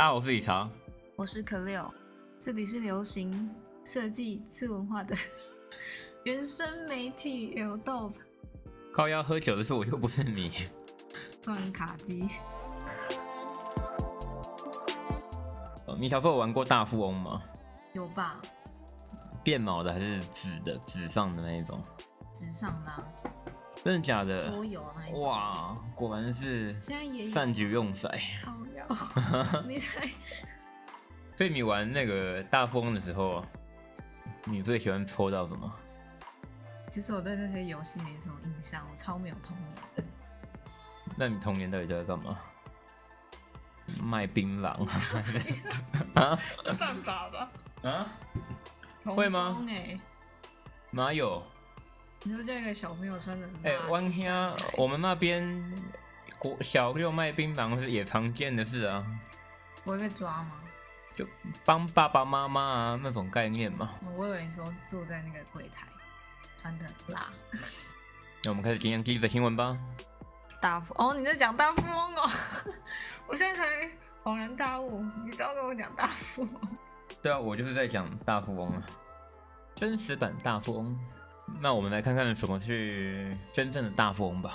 大家好，我是李长。我是可六，这里是流行设计次文化的 原生媒体 L Dope，靠腰喝酒的是我，又不是你。突然卡机，哦你小时候有玩过大富翁吗？有吧？变毛的还是纸的？纸上的那一种？纸上的啊真的假的？桌游那一种。哇，果然是善举用骰。靠腰，你猜所以你玩那个大富翁的时候，你最喜欢抽到什么？其实我对那些游戏没什么印象，我超没有童年的。那你童年到底都在干嘛？卖槟榔啊？没办法吧？啊？会吗哎，哪有？你说叫一个小朋友穿的很哎、辣湾乡我们那边国小六卖槟榔是也常见的事啊，不会被抓吗？就帮爸爸妈妈啊那种概念嘛。我以为你说坐在那个柜台，穿的很辣。那我们开始今天第一则新闻吧。大富哦，你在讲大富翁哦，我现在才恍然大悟，你是要跟我讲大富翁？对啊，我就是在讲大富翁啊，真实版大富翁。那我们来看看什么是真正的大富翁吧。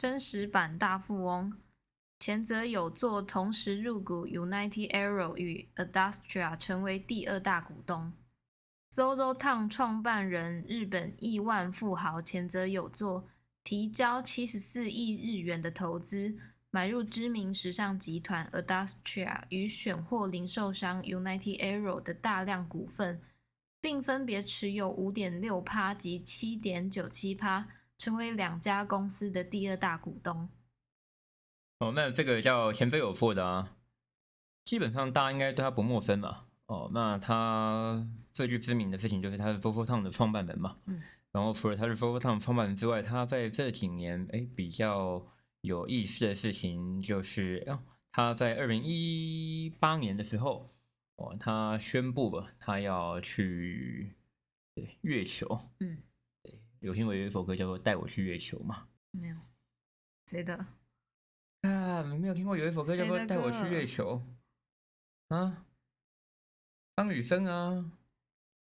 真实版大富翁，前者有作同时入股 United Arrow 与 Adastria 成为第二大股东。Zozo Town 创办人日本亿万富豪前泽有作提交七十四亿日元的投资，买入知名时尚集团 Adastria 与选货零售商 United Arrow 的大量股份，并分别持有五点六趴及七点九七趴，成为两家公司的第二大股东。哦，那这个叫前非有做的啊，基本上大家应该对他不陌生嘛。哦，那他最具知名的事情就是他是 f o f o Town 的创办人嘛。嗯。然后除了他是 f o f o Town 创办人之外，他在这几年哎比较有意思的事情就是，哦，他在二零一八年的时候，哦，他宣布了他要去对月球。嗯，对，有听过有一首歌叫做《带我去月球》嘛？没有，谁的？啊，你没有听过有一首歌叫做《带我去月球》啊？张雨生啊，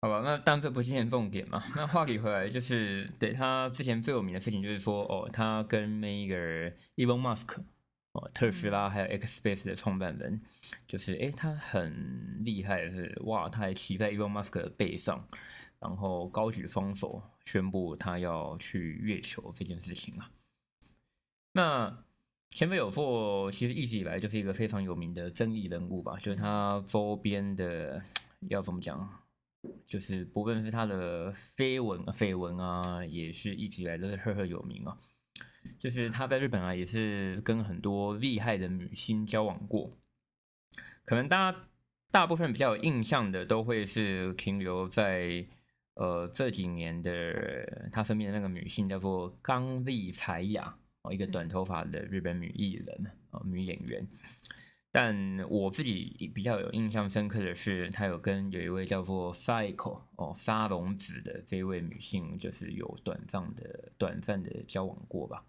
好吧，那当然这不是今天重点嘛。那话题回来，就是对他之前最有名的事情，就是说哦，他跟那个 Elon Musk 哦，特斯拉还有 X Space 的创办人，就是诶，他很厉害的是哇，他还骑在 Elon Musk 的背上，然后高举双手宣布他要去月球这件事情啊。那前辈有做，其实一直以来就是一个非常有名的争议人物吧，就是他周边的要怎么讲，就是不论是他的绯闻绯闻啊，也是一直以来都是赫赫有名啊。就是他在日本啊，也是跟很多厉害的女星交往过，可能大家大部分比较有印象的，都会是停留在呃这几年的他身边的那个女性叫做冈利彩雅。哦，一个短头发的日本女艺人哦，女演员。但我自己比较有印象深刻的是，她有跟有一位叫做 Cycle 哦沙龙子的这位女性，就是有短暂的短暂的交往过吧。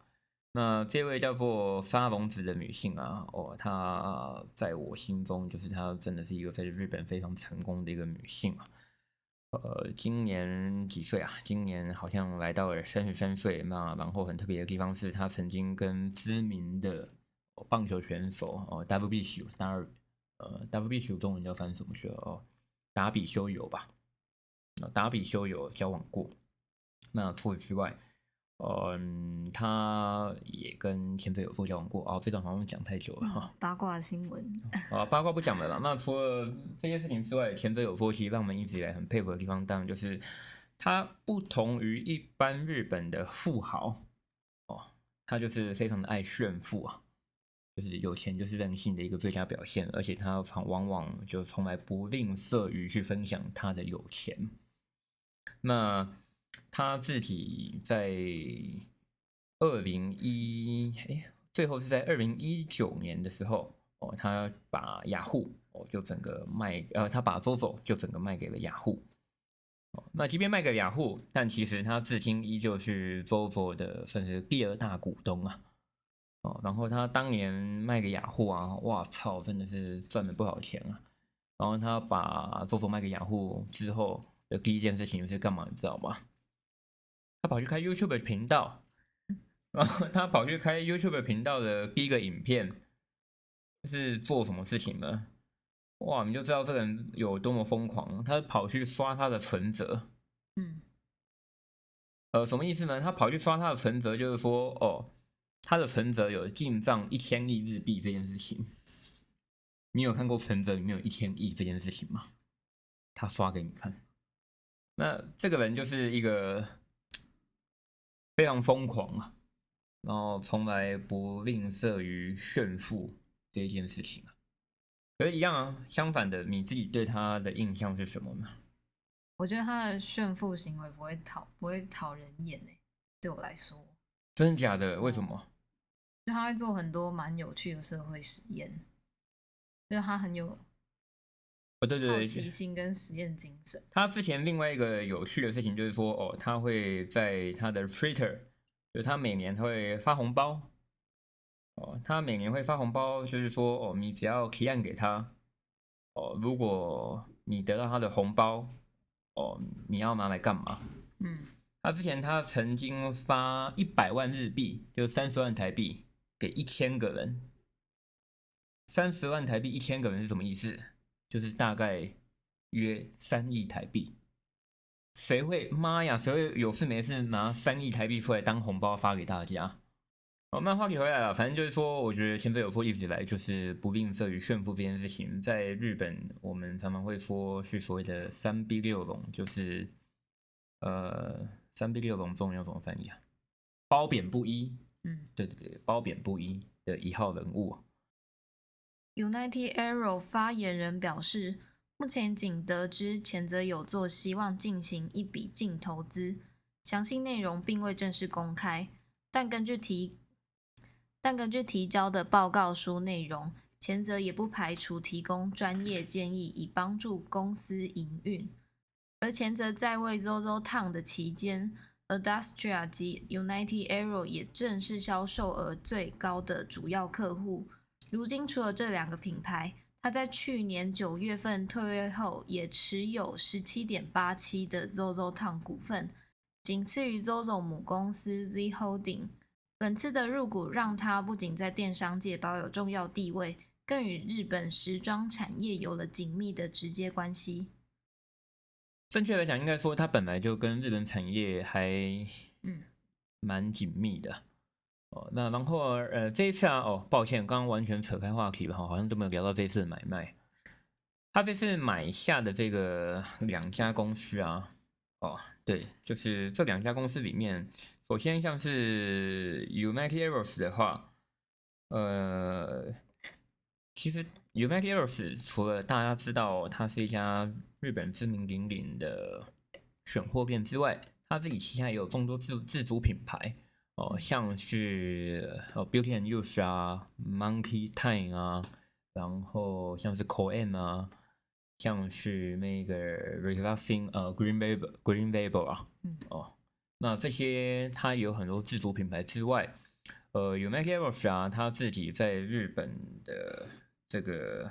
那这位叫做沙龙子的女性啊，哦，她在我心中就是她真的是一个在日本非常成功的一个女性啊。呃，今年几岁啊？今年好像来到了三十三岁。那然后很特别的地方是，他曾经跟知名的棒球选手哦，W.B. 秀达尔呃，W.B. 秀中文叫翻什么学哦？达比修友吧。打比修友交往过。那除此之外，嗯，他也跟前辈有做交往过。哦，这段好像讲太久了哈。八卦新闻，啊，八卦不讲了啦。那除了这些事情之外，前者有说，其实让我们一直以来很佩服的地方，当然就是他不同于一般日本的富豪哦，他就是非常的爱炫富啊，就是有钱就是任性的一个最佳表现，而且他常往往就从来不吝啬于去分享他的有钱。那他自己在二零一哎。最后是在二零一九年的时候，哦，他把雅虎哦就整个卖，呃，他把 ZOZO 就整个卖给了雅虎。哦，那即便卖给雅虎，但其实他至今依旧是 ZOZO 的算是第二大股东啊。哦，然后他当年卖给雅虎啊，哇操，真的是赚了不少钱啊。然后他把 ZOZO 卖给雅虎之后的第一件事情是干嘛？你知道吗？他跑去开 YouTube 频道，然后他跑去开 YouTube 频道的第一个影片是做什么事情呢？哇，你就知道这个人有多么疯狂。他跑去刷他的存折，嗯，呃，什么意思呢？他跑去刷他的存折，就是说，哦，他的存折有进账一千亿日币这件事情。你有看过存折里面有一千亿这件事情吗？他刷给你看。那这个人就是一个非常疯狂啊，然后从来不吝啬于炫富这一件事情啊。可是，一样啊。相反的，你自己对他的印象是什么呢？我觉得他的炫富行为不会讨不会讨人厌诶，对我来说。真的假的？为什么？就他会做很多蛮有趣的社会实验，就是他很有哦，对对对，好奇心跟实验精神。他之前另外一个有趣的事情就是说，哦，他会在他的 Twitter，就他每年他会发红包。哦，他每年会发红包，就是说，哦，你只要提案给他，哦，如果你得到他的红包，哦，你要拿来干嘛？嗯，他之前他曾经发一百万日币，就三十万台币，给一千个人。三十万台币一千个人是什么意思？就是大概约三亿台币。谁会妈呀？谁会有事没事拿三亿台币出来当红包发给大家？好，那话题回来了，反正就是说，我觉得前辈有说一直以来就是不吝啬于炫富这件事情，在日本我们常常会说是所谓的三 B 六龙，就是呃三 B 六龙中文要怎么翻译啊？褒贬不一，嗯，对对对，褒贬不一的一号人物。United Arrow 发言人表示，目前仅得知前者有做希望进行一笔净投资，详细内容并未正式公开，但根据提但根据提交的报告书内容，前者也不排除提供专业建议以帮助公司营运。而前者在位 ZOZO Town 的期间，Adastria 及 United Arrow 也正是销售额最高的主要客户。如今除了这两个品牌，他在去年九月份退位后，也持有十七点八七的 ZOZO Town 股份，仅次于 ZOZO 母公司 Z Holding。本次的入股让他不仅在电商界保有重要地位，更与日本时装产业有了紧密的直接关系。正确来讲，应该说它本来就跟日本产业还嗯蛮紧密的。哦，那然后呃这一次啊，哦抱歉，刚刚完全扯开话题了哈，好像都没有聊到这次买卖。他这次买下的这个两家公司啊，哦对，就是这两家公司里面。首先，像是 United Arrows 的话，呃，其实 United Arrows 除了大家知道它是一家日本知名鼎鼎的选货店之外，它自己旗下也有众多自自主品牌哦，像是哦 Beauty and Use 啊，Monkey Time 啊，然后像是 Coen 啊，像是那个 Relaxing 呃 Green Label Green Label 啊，嗯哦。那这些它有很多自主品牌之外，呃，United Arrows 啊，它自己在日本的这个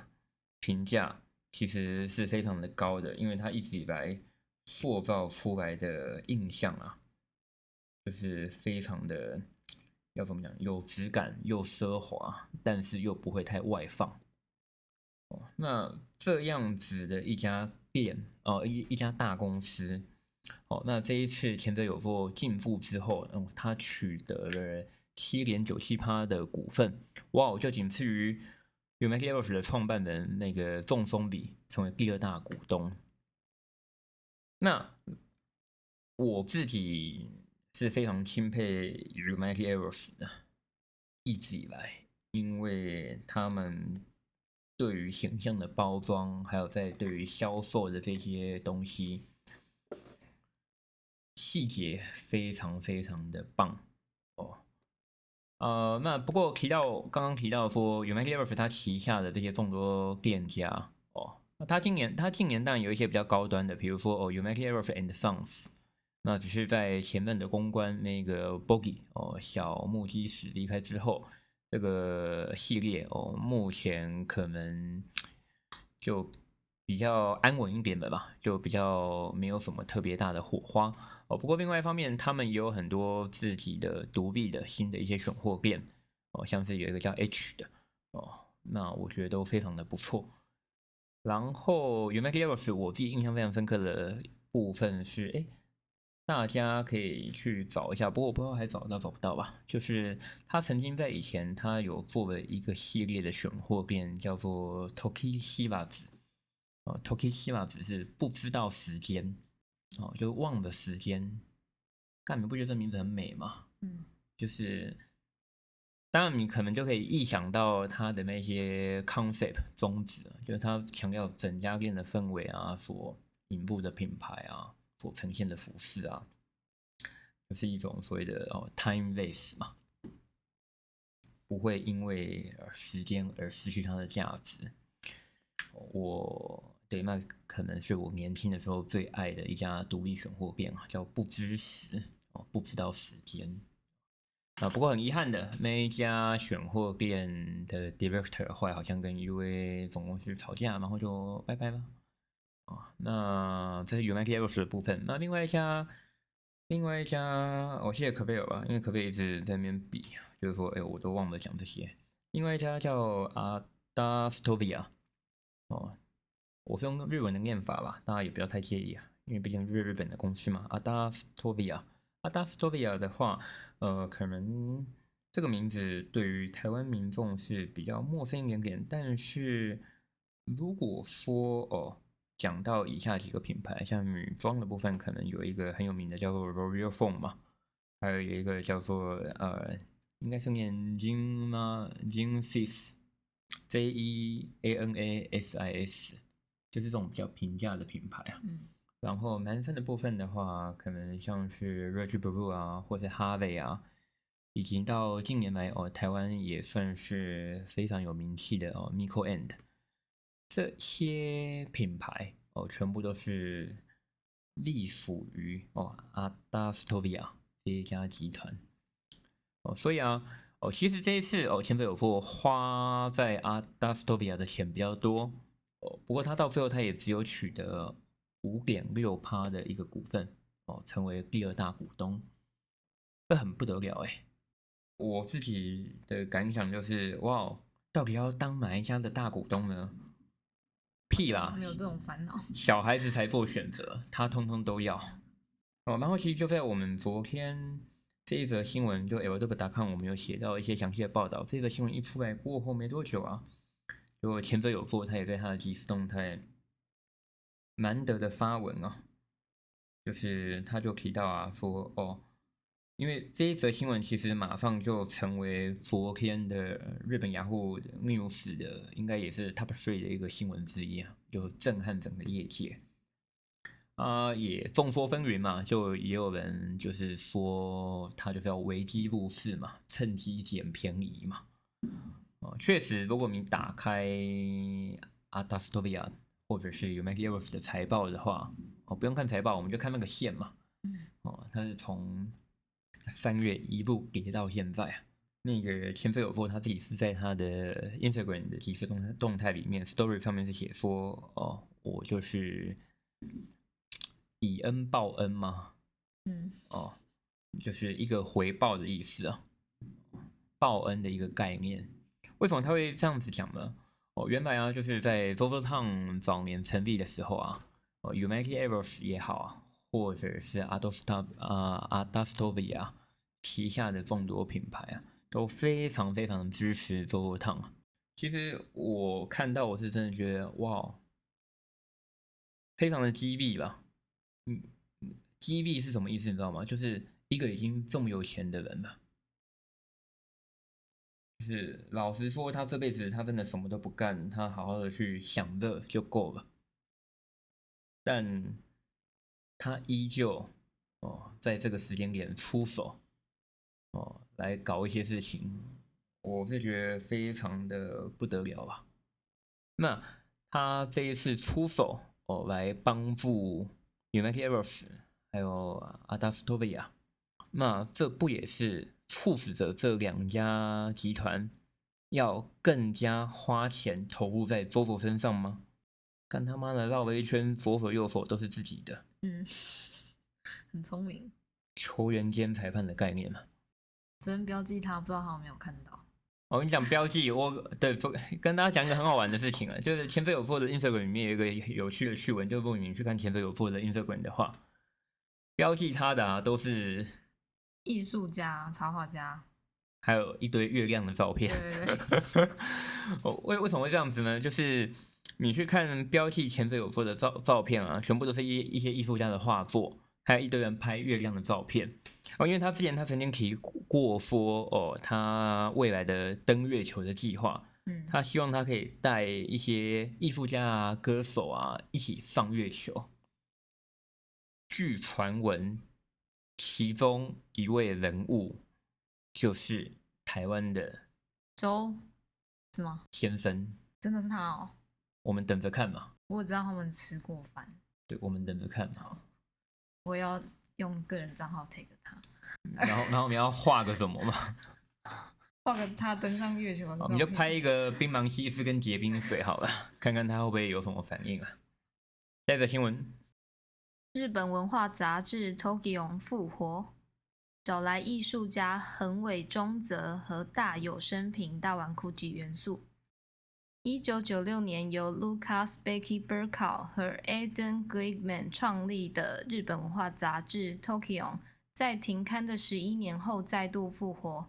评价其实是非常的高的，因为它一直以来塑造出来的印象啊，就是非常的要怎么讲，有质感又奢华，但是又不会太外放。哦，那这样子的一家店哦，一一家大公司。哦，那这一次前者有做进步之后，嗯，他取得了七点九七趴的股份，哇，就仅次于 United Arrows 的创办人那个仲松里成为第二大股东。那我自己是非常钦佩 United Arrows 的，一直以来，因为他们对于形象的包装，还有在对于销售的这些东西。细节非常非常的棒哦，呃，那不过提到刚刚提到说 United Arrows 它旗下的这些众多店家哦，他今年他近年当然有一些比较高端的，比如说哦 u m a k e Eros and Sons，那只是在前面的公关那个 Boggy 哦小木基史离开之后，这个系列哦目前可能就比较安稳一点的吧，就比较没有什么特别大的火花哦。不过另外一方面，他们也有很多自己的独立的新的一些选货店哦，像是有一个叫 H 的哦，那我觉得都非常的不错。然后 u m a k e Eros 我自己印象非常深刻的部分是，哎，大家可以去找一下，不过我不知道还找得到找不到吧。就是他曾经在以前，他有做了一个系列的选货店，叫做 Toki 西瓦子。哦，Toki 西瓦子是不知道时间，哦，就忘了时间。干，你不觉得这名字很美吗？嗯，就是。当然，你可能就可以臆想到他的那些 concept 宗旨，就是他强调整家店的氛围啊，所引入的品牌啊，所呈现的服饰啊，就是一种所谓的哦 timeless 嘛，不会因为时间而失去它的价值。我对，那可能是我年轻的时候最爱的一家独立选货店啊，叫不知时哦，不知道时间。啊，不过很遗憾的，那一家选货店的 director 后来好像跟一位总公司吵架，然后就拜拜了。啊，那这是 u m a k e Eros 的部分。那另外一家，另外一家，我谢谢可贝尔吧，因为可贝尔一直在那边比，就是说，哎，我都忘了讲这些。另外一家叫 Adastovia，哦，我是用日文的念法吧，大家也不要太介意啊，因为毕竟是日本的公司嘛。Adastovia。阿达斯托比亚的话，呃，可能这个名字对于台湾民众是比较陌生一点点。但是如果说哦，讲到以下几个品牌，像女装的部分，可能有一个很有名的叫做 Royal Phone 嘛，还有一个叫做呃，应该是念金吗？Jeansis，J E A N A S I S，就是这种比较平价的品牌啊。然后男生的部分的话，可能像是 r e g i Blue 啊，或者 Harvey 啊，以及到近年来哦，台湾也算是非常有名气的哦，Miko and 这些品牌哦，全部都是隶属于哦阿达斯托比亚这一家集团哦，所以啊哦，其实这一次哦，前辈有说花在阿达斯托比亚的钱比较多哦，不过他到最后他也只有取得。五点六趴的一个股份哦，成为第二大股东，这很不得了哎！我自己的感想就是，哇，到底要当哪一家的大股东呢？屁啦，没有这种烦恼，小孩子才做选择，他通通都要哦。然后其实就在我们昨天这一则新闻，就 L W 达康，我们有写到一些详细的报道。这则新闻一出来过后没多久啊，就前者有做，他也在他的即时动态。难得的发文啊，就是他就提到啊，说哦，因为这一则新闻其实马上就成为昨天的日本雅虎 news 的，应该也是 top three 的一个新闻之一啊，就震撼整个业界啊，也众说纷纭嘛，就也有人就是说他就是要危机入市嘛，趁机捡便宜嘛，哦，确实，如果你打开阿达斯托比亚。或者是有 Make Eros 的财报的话，哦，不用看财报，我们就看那个线嘛。哦，它是从三月一路跌到现在啊。那个前辈有说他自己是在他的 Instagram 的即时动态动态里面 Story 上面是写说，哦，我就是以恩报恩嘛。嗯。哦，就是一个回报的意思啊，报恩的一个概念。为什么他会这样子讲呢？哦，原来啊，就是在 ZOZO Town 早年成立的时候啊，哦 u m a k e Eros 也好啊，或者是阿多斯塔啊 Adostovia 旗下的众多品牌啊，都非常非常支持 ZOZO Town。其实我看到我是真的觉得哇，非常的激励吧。嗯，激励是什么意思？你知道吗？就是一个已经这么有钱的人了。就是老实说，他这辈子他真的什么都不干，他好好的去享乐就够了。但他依旧哦，在这个时间点出手哦，来搞一些事情，我是觉得非常的不得了吧。那他这一次出手哦，来帮助 United Airs 还有 a d a s t o v i a 那这不也是促使着这两家集团要更加花钱投入在左手身上吗？干他妈的绕了一圈，左手右手都是自己的，嗯，很聪明。球员兼裁判的概念嘛。昨天标记他，不知道他有没有看到。我跟你讲标记，我对跟大家讲一个很好玩的事情啊，就是前飞有做的 Instagram 里面有一个有趣的趣闻，就是如果你去看前飞有做的 Instagram 的话，标记他的啊都是艺术家、插画家，还有一堆月亮的照片。为为什么会这样子呢？就是你去看标记前者有做的照照片啊，全部都是一一些艺术家的画作。还有一堆人拍月亮的照片哦，因为他之前他曾经提过说哦，他未来的登月球的计划，嗯，他希望他可以带一些艺术家啊、歌手啊一起上月球。据传闻，其中一位人物就是台湾的周，是吗？先生，真的是他哦。我们等着看嘛。我知道他们吃过饭。对，我们等着看嘛。我要用个人账号 take 他，然后然后你要画个什么嘛？画个他登上月球，你就拍一个冰芒西斯跟结冰水好了，看看他会不会有什么反应啊？下一个新闻：日本文化杂志 Tokyo 复活，找来艺术家横尾中泽和大有生平大玩酷级元素。一九九六年，由 Lucas Becky Burkow 和 Eden Glickman 创立的日本文化杂志 Tokyo，在停刊的十一年后再度复活。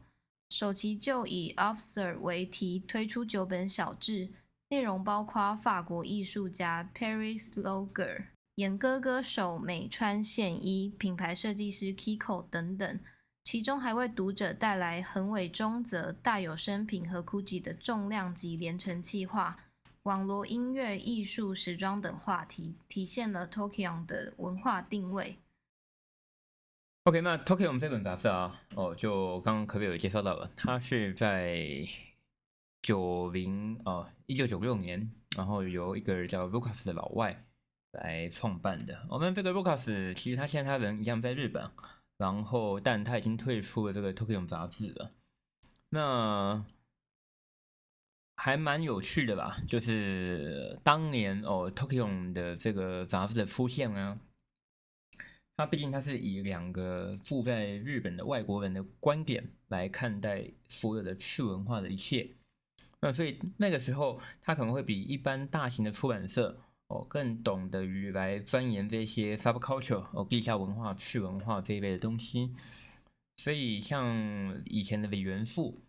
首期就以 Observe 为题推出九本小志，内容包括法国艺术家 Paris Loger、演歌歌手美川宪一、品牌设计师 Kiko 等等。其中还为读者带来横尾中则、大有生平和 Gucci 的重量级连成企划，网络音乐、艺术、时装等话题，体现了 Tokyo 的文化定位。OK，那 Tokyo 这本杂志啊，哦，就刚刚可不有介绍到了，它是在九零哦一九九六年，然后由一个叫 Lucas 的老外来创办的。我们这个 Lucas 其实他现在他人一样在日本。然后，但他已经退出了这个 Tokyo 杂志了。那还蛮有趣的吧？就是当年哦，Tokyo 的这个杂志的出现呢，它毕竟它是以两个住在日本的外国人的观点来看待所有的次文化的一切。那所以那个时候，它可能会比一般大型的出版社。哦，更懂得于来钻研这些 subculture 哦，地下文化、次文化这一类的东西。所以像以前的李元素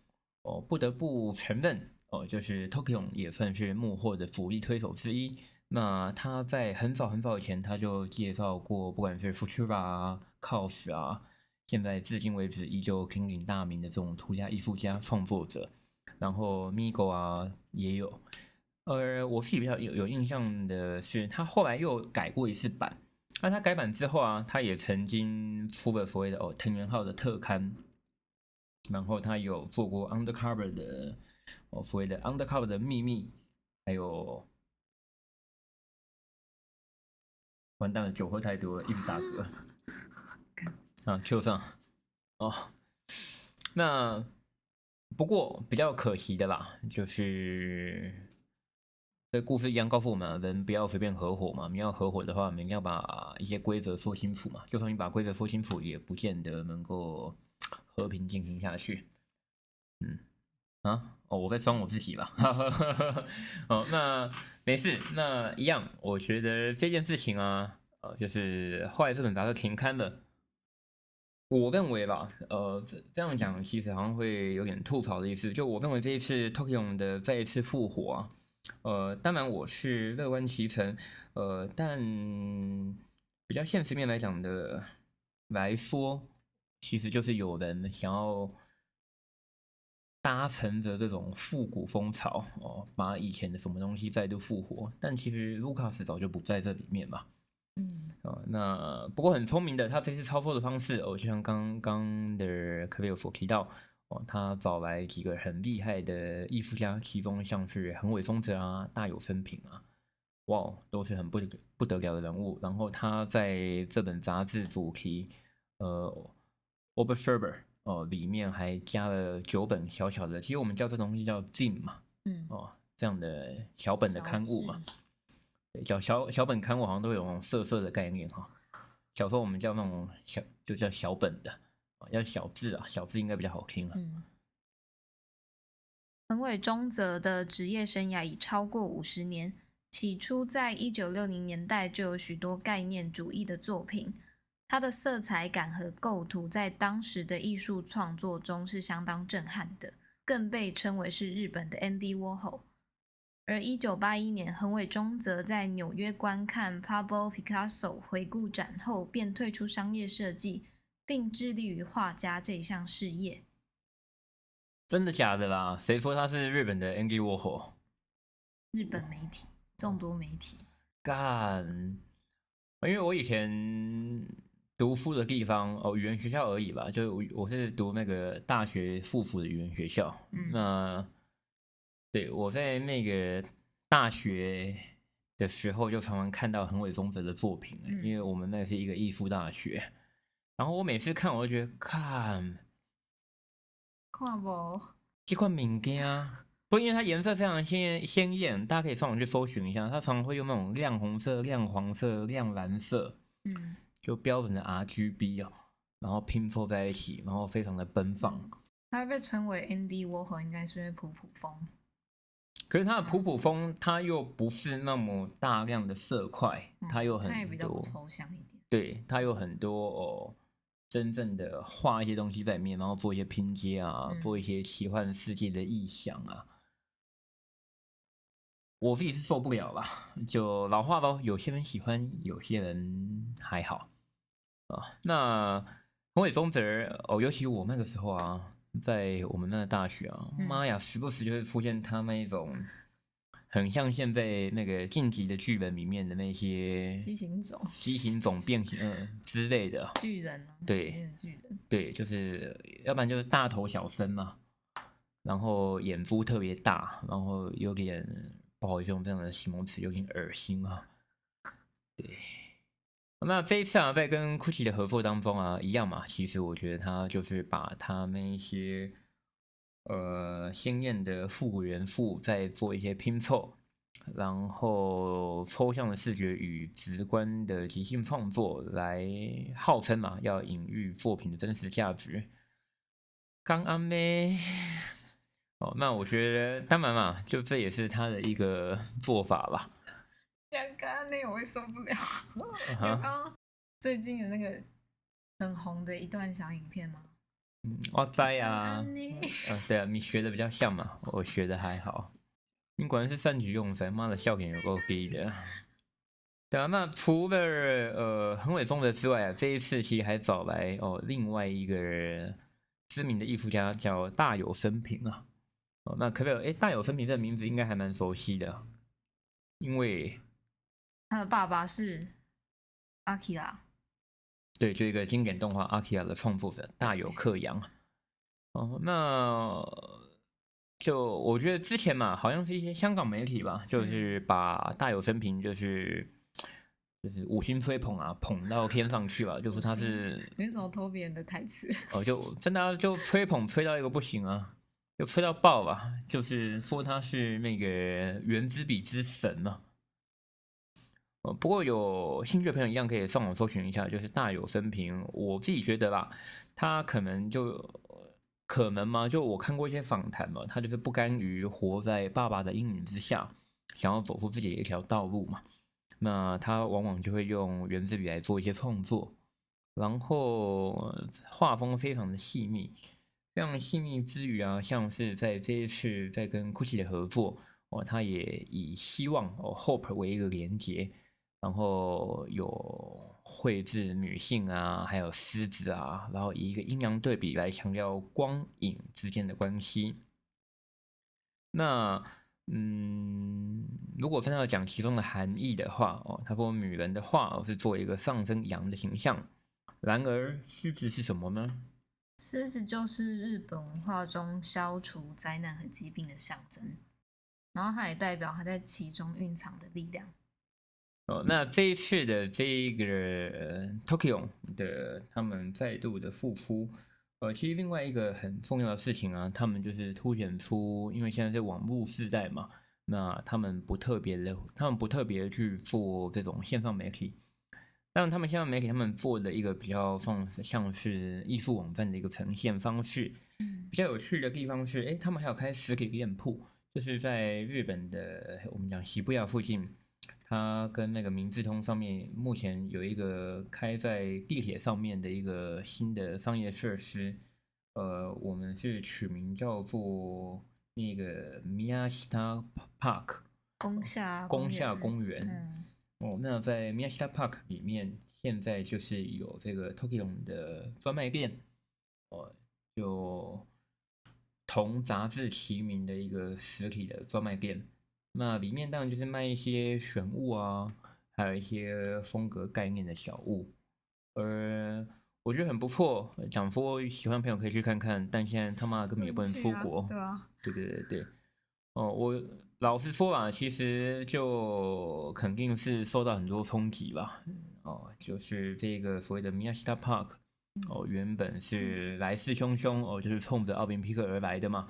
哦，不得不承认哦，就是 Tokyo 也算是幕后的主力推手之一。那他在很早很早以前，他就介绍过，不管是 Futura 啊、Cos 啊，现在至今为止依旧鼎鼎大名的这种涂鸦艺术家创作者，然后 Migo 啊也有。呃，我自己比较有有印象的是，他后来又改过一次版。那他改版之后啊，他也曾经出了所谓的哦藤原浩的特刊，然后他有做过 Undercover 的哦所谓的 Undercover 的秘密，还有完蛋了，酒喝太多了，一直打嗝。啊，就上哦，那不过比较可惜的吧，就是。这故事一样告诉我们，人不要随便合伙嘛。你要合伙的话，你要把一些规则说清楚嘛。就算你把规则说清楚，也不见得能够和平进行下去。嗯，啊，哦，我在装我自己吧。哦，那没事，那一样。我觉得这件事情啊，呃，就是后来这本杂志停刊了。我认为吧，呃，这这样讲其实好像会有点吐槽的意思。就我认为这一次 Tokyo 的再一次复活啊。呃，当然我是乐观其成，呃，但比较现实面来讲的来说，其实就是有人想要搭乘着这种复古风潮哦，把以前的什么东西再度复活。但其实卢卡斯早就不在这里面嘛，嗯，哦，那不过很聪明的，他这次操作的方式哦，就像刚刚的科比有所提到。他找来几个很厉害的艺术家，其中像是横尾中则啊、大有生平啊，哇，都是很不不得了的人物。然后他在这本杂志主题，呃，Observer 哦，里面还加了九本小小的，其实我们叫这东西叫 Zine 嘛，嗯，哦，这样的小本的刊物嘛，对，叫小小本刊物好像都有那种色色的概念哈。小时候我们叫那种小，就叫小本的，要小字啊，小字应该比较好听啊。嗯，横尾中则的职业生涯已超过五十年。起初，在一九六零年代就有许多概念主义的作品，他的色彩感和构图在当时的艺术创作中是相当震撼的，更被称为是日本的 Andy Warhol。而一九八一年，横尾中则在纽约观看 Pablo Picasso 回顾展后，便退出商业设计，并致力于画家这一项事业。真的假的啦？谁说他是日本的 Andy Warhol？日本媒体。众多媒体干，因为我以前读书的地方哦，语言学校而已吧，就我我是读那个大学附属的语言学校。嗯，那对我在那个大学的时候，就常常看到横尾中则的作品，因为我们那是一个艺术大学。然后我每次看，我就觉得看，看不，这款物件。不，因为它颜色非常鲜鲜艳，大家可以上网去搜寻一下。它常常会用那种亮红色、亮黄色、亮蓝色，嗯，就标准的 R G B 哦，然后拼凑在一起，然后非常的奔放。它被称为 Andy Warhol，应该是因为普普风。可是它的普普风，它又不是那么大量的色块，它又很多，它也比较抽象一点。对，它有很多哦。真正的画一些东西在里面，然后做一些拼接啊，做一些奇幻世界的意象啊。我自己是受不了了，就老话喽，有些人喜欢，有些人还好啊。那宏伟宗泽哦，尤其我那个时候啊，在我们那个大学啊，妈呀，时不时就会出现他那一种很像现在那个晋级的剧本里面的那些畸形种、畸形种变形嗯之类的巨人，对，巨人，对，就是要不然就是大头小身嘛，然后眼珠特别大，然后有点。不好意思，用这样的形容词有点恶心啊。对，那这一次啊，在跟 Gucci 的合作当中啊，一样嘛。其实我觉得他就是把他们一些呃鲜艳的复古元素再做一些拼凑，然后抽象的视觉与直观的即兴创作来号称嘛，要隐喻作品的真实价值。刚刚咩？哦，那我觉得当然嘛，就这也是他的一个做法吧。讲刚刚那我会受不了。刚刚最近的那个很红的一段小影片吗？嗯，我在啊。嗯，对啊，你学的比较像嘛，我学的还好。你果然是善举用神，妈的笑点有够低的。对啊，那除了呃横尾中的之外啊，这一次其实还找来哦另外一个知名的艺术家叫大有生平啊。哦，那可不可以？哎，大有生平这个名字应该还蛮熟悉的，因为他的爸爸是阿基拉，对，就一个经典动画阿基亚的创作者大有克洋。哦，那就我觉得之前嘛，好像是一些香港媒体吧，就是把大有生平就是就是五星吹捧啊，捧到天上去了，就是他是 没什么偷别人的台词，哦，就真的就吹捧吹到一个不行啊。就吹到爆吧，就是说他是那个圆珠笔之神嘛。呃，不过有兴趣的朋友一样可以上网搜寻一下，就是大有生平。我自己觉得吧，他可能就可能嘛，就我看过一些访谈嘛，他就是不甘于活在爸爸的阴影之下，想要走出自己的一条道路嘛。那他往往就会用圆珠笔来做一些创作，然后画风非常的细腻。非常细腻之余啊，像是在这一次在跟 Gucci 的合作哦，他也以希望哦 Hope 为一个连接，然后有绘制女性啊，还有狮子啊，然后以一个阴阳对比来强调光影之间的关系。那嗯，如果真的要讲其中的含义的话哦，他说女人的话是做一个上升阳的形象，然而狮子是什么呢？狮子就是日本文化中消除灾难和疾病的象征，然后它也代表它在其中蕴藏的力量。哦，那这一次的这个 Tokyo 的他们再度的复出，呃，其实另外一个很重要的事情啊，他们就是凸显出，因为现在是网络时代嘛，那他们不特别的，他们不特别去做这种线上媒体，但他们线上媒体他们做的一个比较像像是艺术网站的一个呈现方式，比较有趣的地方是，哎，他们还有开实体店铺，就是在日本的我们讲西布亚附近。它跟那个明治通上面目前有一个开在地铁上面的一个新的商业设施，呃，我们是取名叫做那个 Miyashita Park，宫下宫下公园。哦，那在 Miyashita Park 里面，现在就是有这个 Tokyo 的专卖店，哦，就同杂志齐名的一个实体的专卖店。那里面当然就是卖一些玄物啊，还有一些风格概念的小物，呃，我觉得很不错。讲说喜欢朋友可以去看看，但现在他妈根本也不能出国，对啊，对对对对。哦，我老实说啊，其实就肯定是受到很多冲击吧。哦，就是这个所谓的 Miyashita Park，哦，原本是来势汹汹，哦，就是冲着奥林匹克而来的嘛。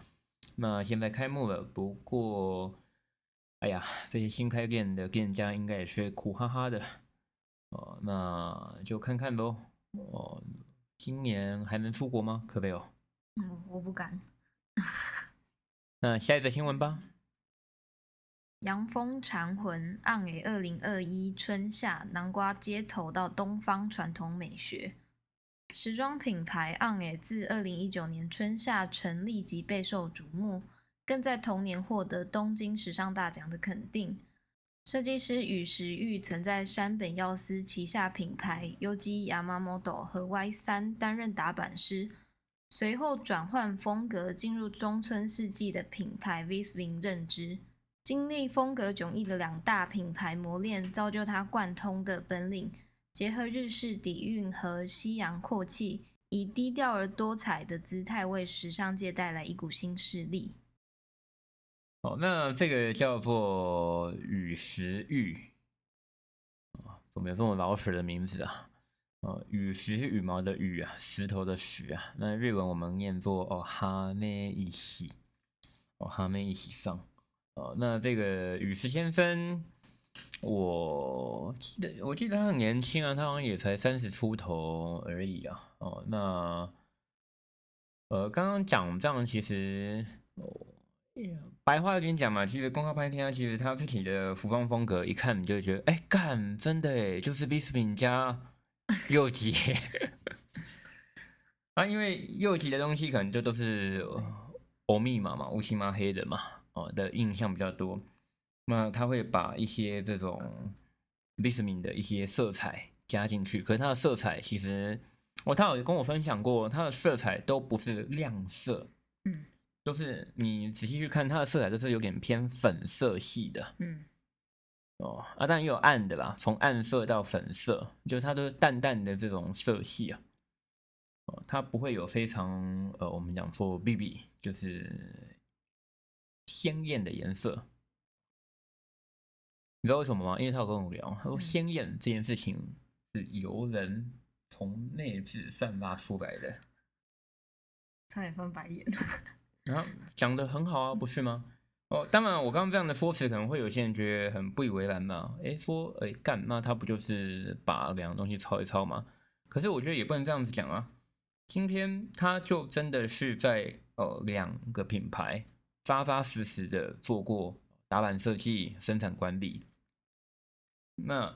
那现在开幕了，不过。哎呀，这些新开店的店家应该也是苦哈哈的哦，那就看看喽。哦，今年还能出国吗？可没有。嗯，我不敢。那下一则新闻吧。阳风禅魂暗给二零二一春夏南瓜街头到东方传统美学时装品牌暗给自二零一九年春夏成立即备受瞩目。更在同年获得东京时尚大奖的肯定。设计师宇石玉曾在山本耀司旗下品牌 UG Yamamoto 和 Y 三担任打版师，随后转换风格，进入中村世纪的品牌 Visvin 任职。经历风格迥异的两大品牌磨练，造就他贯通的本领，结合日式底蕴和西洋阔气，以低调而多彩的姿态为时尚界带来一股新势力。哦，那这个叫做羽石玉啊，怎么有这么老实的名字啊？哦，羽石是羽毛的羽啊，石头的石啊。那日文我们念作哦哈咩一喜，哦哈咩一喜上。哦，那这个羽石先生，我记得我记得他很年轻啊，他好像也才三十出头而已啊。哦，那呃，刚刚讲这样其实。白话跟你讲嘛，其实公开拍片，其实他自己的服装风格，一看你就会觉得，哎，干，真的哎，就是 Bisping 加右吉啊，因为右吉的东西可能就都是欧密码嘛，乌漆嘛黑的嘛，哦的印象比较多，那他会把一些这种 Bisping 的一些色彩加进去，可是它的色彩其实，我他有跟我分享过，他的色彩都不是亮色，嗯。就是你仔细去看它的色彩，都是有点偏粉色系的。嗯，哦，啊，当然也有暗的啦，从暗色到粉色，就是它都是淡淡的这种色系啊。哦，它不会有非常呃，我们讲说 BB，就是鲜艳的颜色。你知道为什么吗？因为他有跟我聊，他说鲜艳这件事情是由人从内置散发出来的。差点翻白眼。然后讲的很好啊，不是吗？哦，当然，我刚刚这样的说辞可能会有些人觉得很不以为然嘛。哎，说哎干，那他不就是把两个东西抄一抄吗？可是我觉得也不能这样子讲啊。今天他就真的是在呃两个品牌扎扎实实的做过打版设计、生产管理。那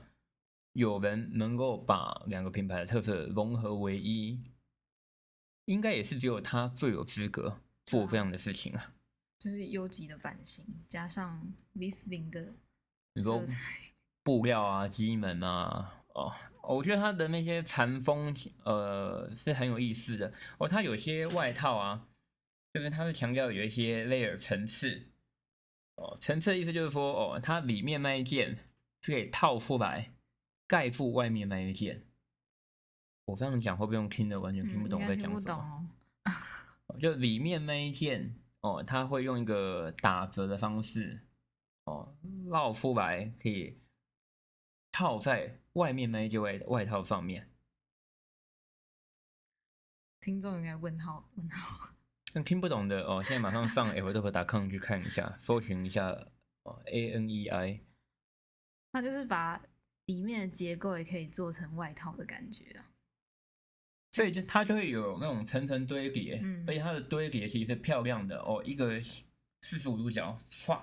有人能够把两个品牌的特色融合为一，应该也是只有他最有资格。做这样的事情啊，就是优级的版型，加上 Visvin 的色彩，布料啊、机门啊，哦，我觉得它的那些禅风，呃，是很有意思的。哦，它有些外套啊，就是它是强调有一些 layer 层次，哦，层次的意思就是说，哦，它里面那一件是可以套出来盖住外面那一件。我这样讲会不会用听的完全听不懂在讲什么？就里面那一件哦，它会用一个打折的方式哦，绕出来可以套在外面那一件外外套上面。听众应该问号问号。那听不懂的哦，现在马上上 airtop.com 去看一下，搜寻一下哦，A N E I。那就是把里面的结构也可以做成外套的感觉啊。所以就它就会有那种层层堆叠，嗯而且它的堆叠其实是漂亮的哦，一个四十五度角，唰，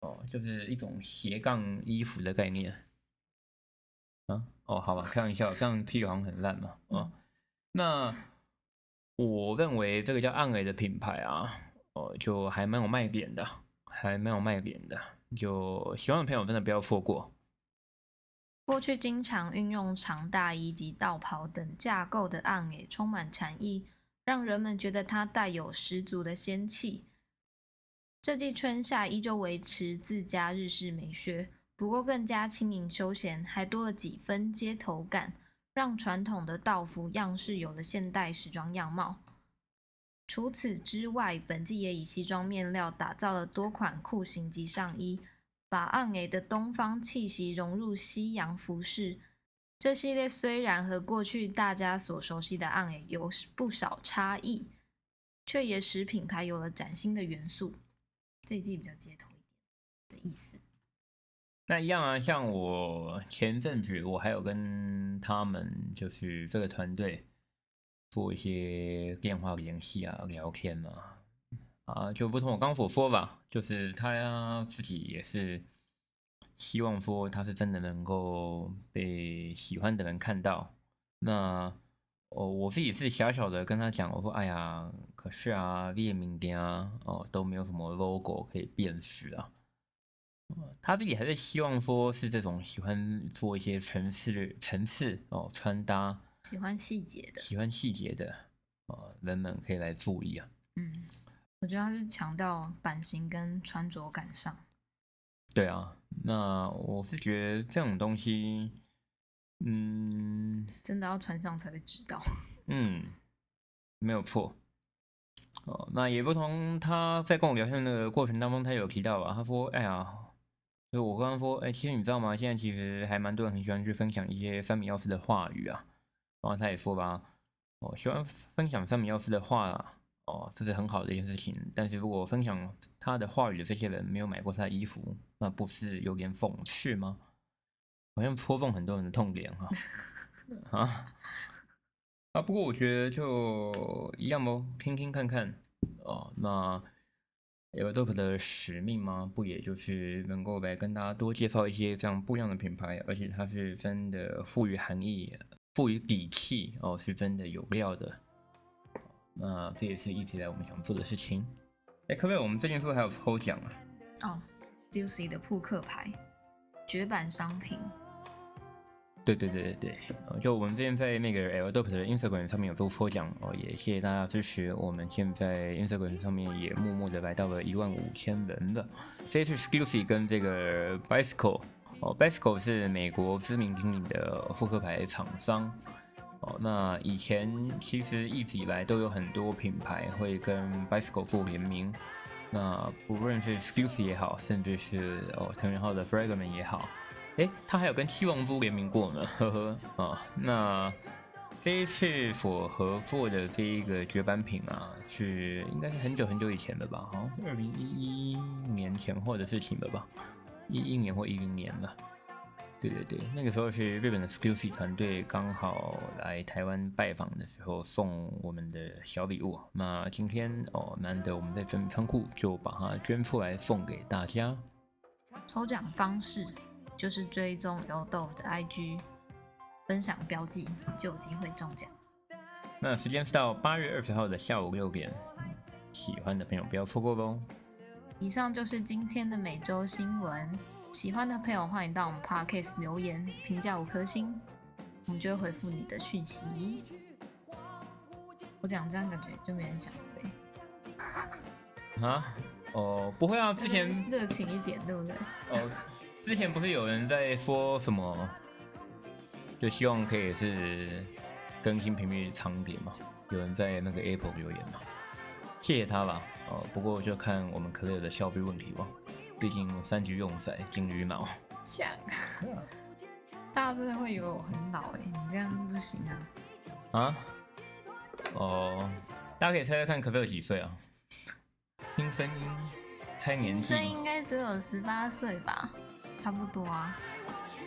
哦，就是一种斜杠衣服的概念。啊，哦，好吧，开玩笑，这样屁好像很烂嘛，哦，那我认为这个叫暗雷的品牌啊，哦，就还蛮有卖点的，还蛮有卖点的，就喜欢的朋友真的不要错过。过去经常运用长大衣及道袍等架构的暗也充满禅意，让人们觉得它带有十足的仙气。这季春夏依旧维持自家日式美学，不过更加轻盈休闲，还多了几分街头感，让传统的道服样式有了现代时装样貌。除此之外，本季也以西装面料打造了多款裤型及上衣，把暗 A 的东方气息融入西洋服饰。这系列虽然和过去大家所熟悉的暗 A 有不少差异，却也使品牌有了崭新的元素。这一季比较街头一点的意思。那一样啊，像我前阵子我还有跟他们就是这个团队做一些电话联系啊、聊天嘛，啊，就不同我刚所说吧，就是他自己也是希望说他是真的能够被喜欢的人看到。那哦，我自己是小小的跟他讲，我说，哎呀，可是啊，列名店啊，哦，都没有什么 logo 可以辨识啊。他自己还是希望说是这种喜欢做一些层次层次哦穿搭，喜欢细节的，喜欢细节的呃人们可以来注意啊。嗯，我觉得他是强调版型跟穿着感上。对啊，那我是觉得这种东西，嗯真的要穿上才会知道。嗯，没有错。哦，那也不同。他在跟我聊天的过程当中，他有提到啊，他说：“哎呀，就我刚刚说，哎，其实你知道吗？现在其实还蛮多人很喜欢去分享一些三米药师的话语啊。然后他也说吧，哦，喜欢分享三米药师的话，哦，这是很好的一件事情。但是如果分享他的话语的这些人没有买过他的衣服，那不是有点讽刺吗？好像戳中很多人的痛点哈、啊。啊，不过我觉得就一样哦，听听看看哦。那 a v d o p 的使命吗？不也就是能够来跟大家多介绍一些这样不一样的品牌，而且它是真的赋予含义、赋予底气哦，是真的有料的。那这也是一直以来我们想做的事情。哎，可不可以我们最近是不是还有抽奖啊？哦，Juicy 的扑克牌，绝版商品。对对对对对，呃就我们之前在那个 L Dope 的 Instagram 上面有做抽奖哦，也谢谢大家支持。我们现在 Instagram 上面也默默的来到了一万五千人了。这次 Skillsy 跟这个 Bicycle 哦，Bicycle 是美国知名鼎鼎的扑克牌厂商哦。那以前其实一直以来都有很多品牌会跟 Bicycle 做联名，那不论是 Skillsy 也好，甚至是哦藤原浩的 Fragment 也好。诶，他还有跟七龙珠联名过呢，呵呵啊。那这一次所合作的这一个绝版品啊，是应该是很久很久以前的吧？好像是二零一一年前后的事情了吧？一一年或一零年了。对对对，那个时候是日本的 Skillsy 团队刚好来台湾拜访的时候送我们的小礼物。那今天哦，难得我们在真仓库就把它捐出来送给大家。抽奖方式就是追踪油豆的 IG，分享标记就有机会中奖。那时间是到八月二十号的下午六点，喜欢的朋友不要错过喽。以上就是今天的每周新闻，喜欢的朋友欢迎到我们 Podcast 留言评价五颗星，我们就会回复你的讯息。我讲这样感觉就没人想回，啊？哦，不会啊，之前热情一点，对不对？哦，之前不是有人在说什么，就希望可以是更新频率长一点嘛？有人在那个 Apple 留言嘛？谢谢他吧。哦，不过就看我们可乐的效率问题吧，毕竟三局用赛金鱼脑。抢。大家真的会以为我很老哎，你这样不行啊。啊？哦，大家可以猜猜看，可不可有几岁啊？听声音猜年纪这。应该只有十八岁吧，差不多啊。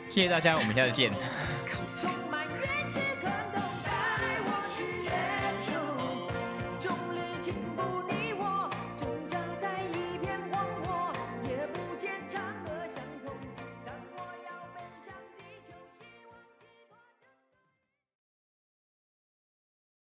谢谢大家，我们下次见。靠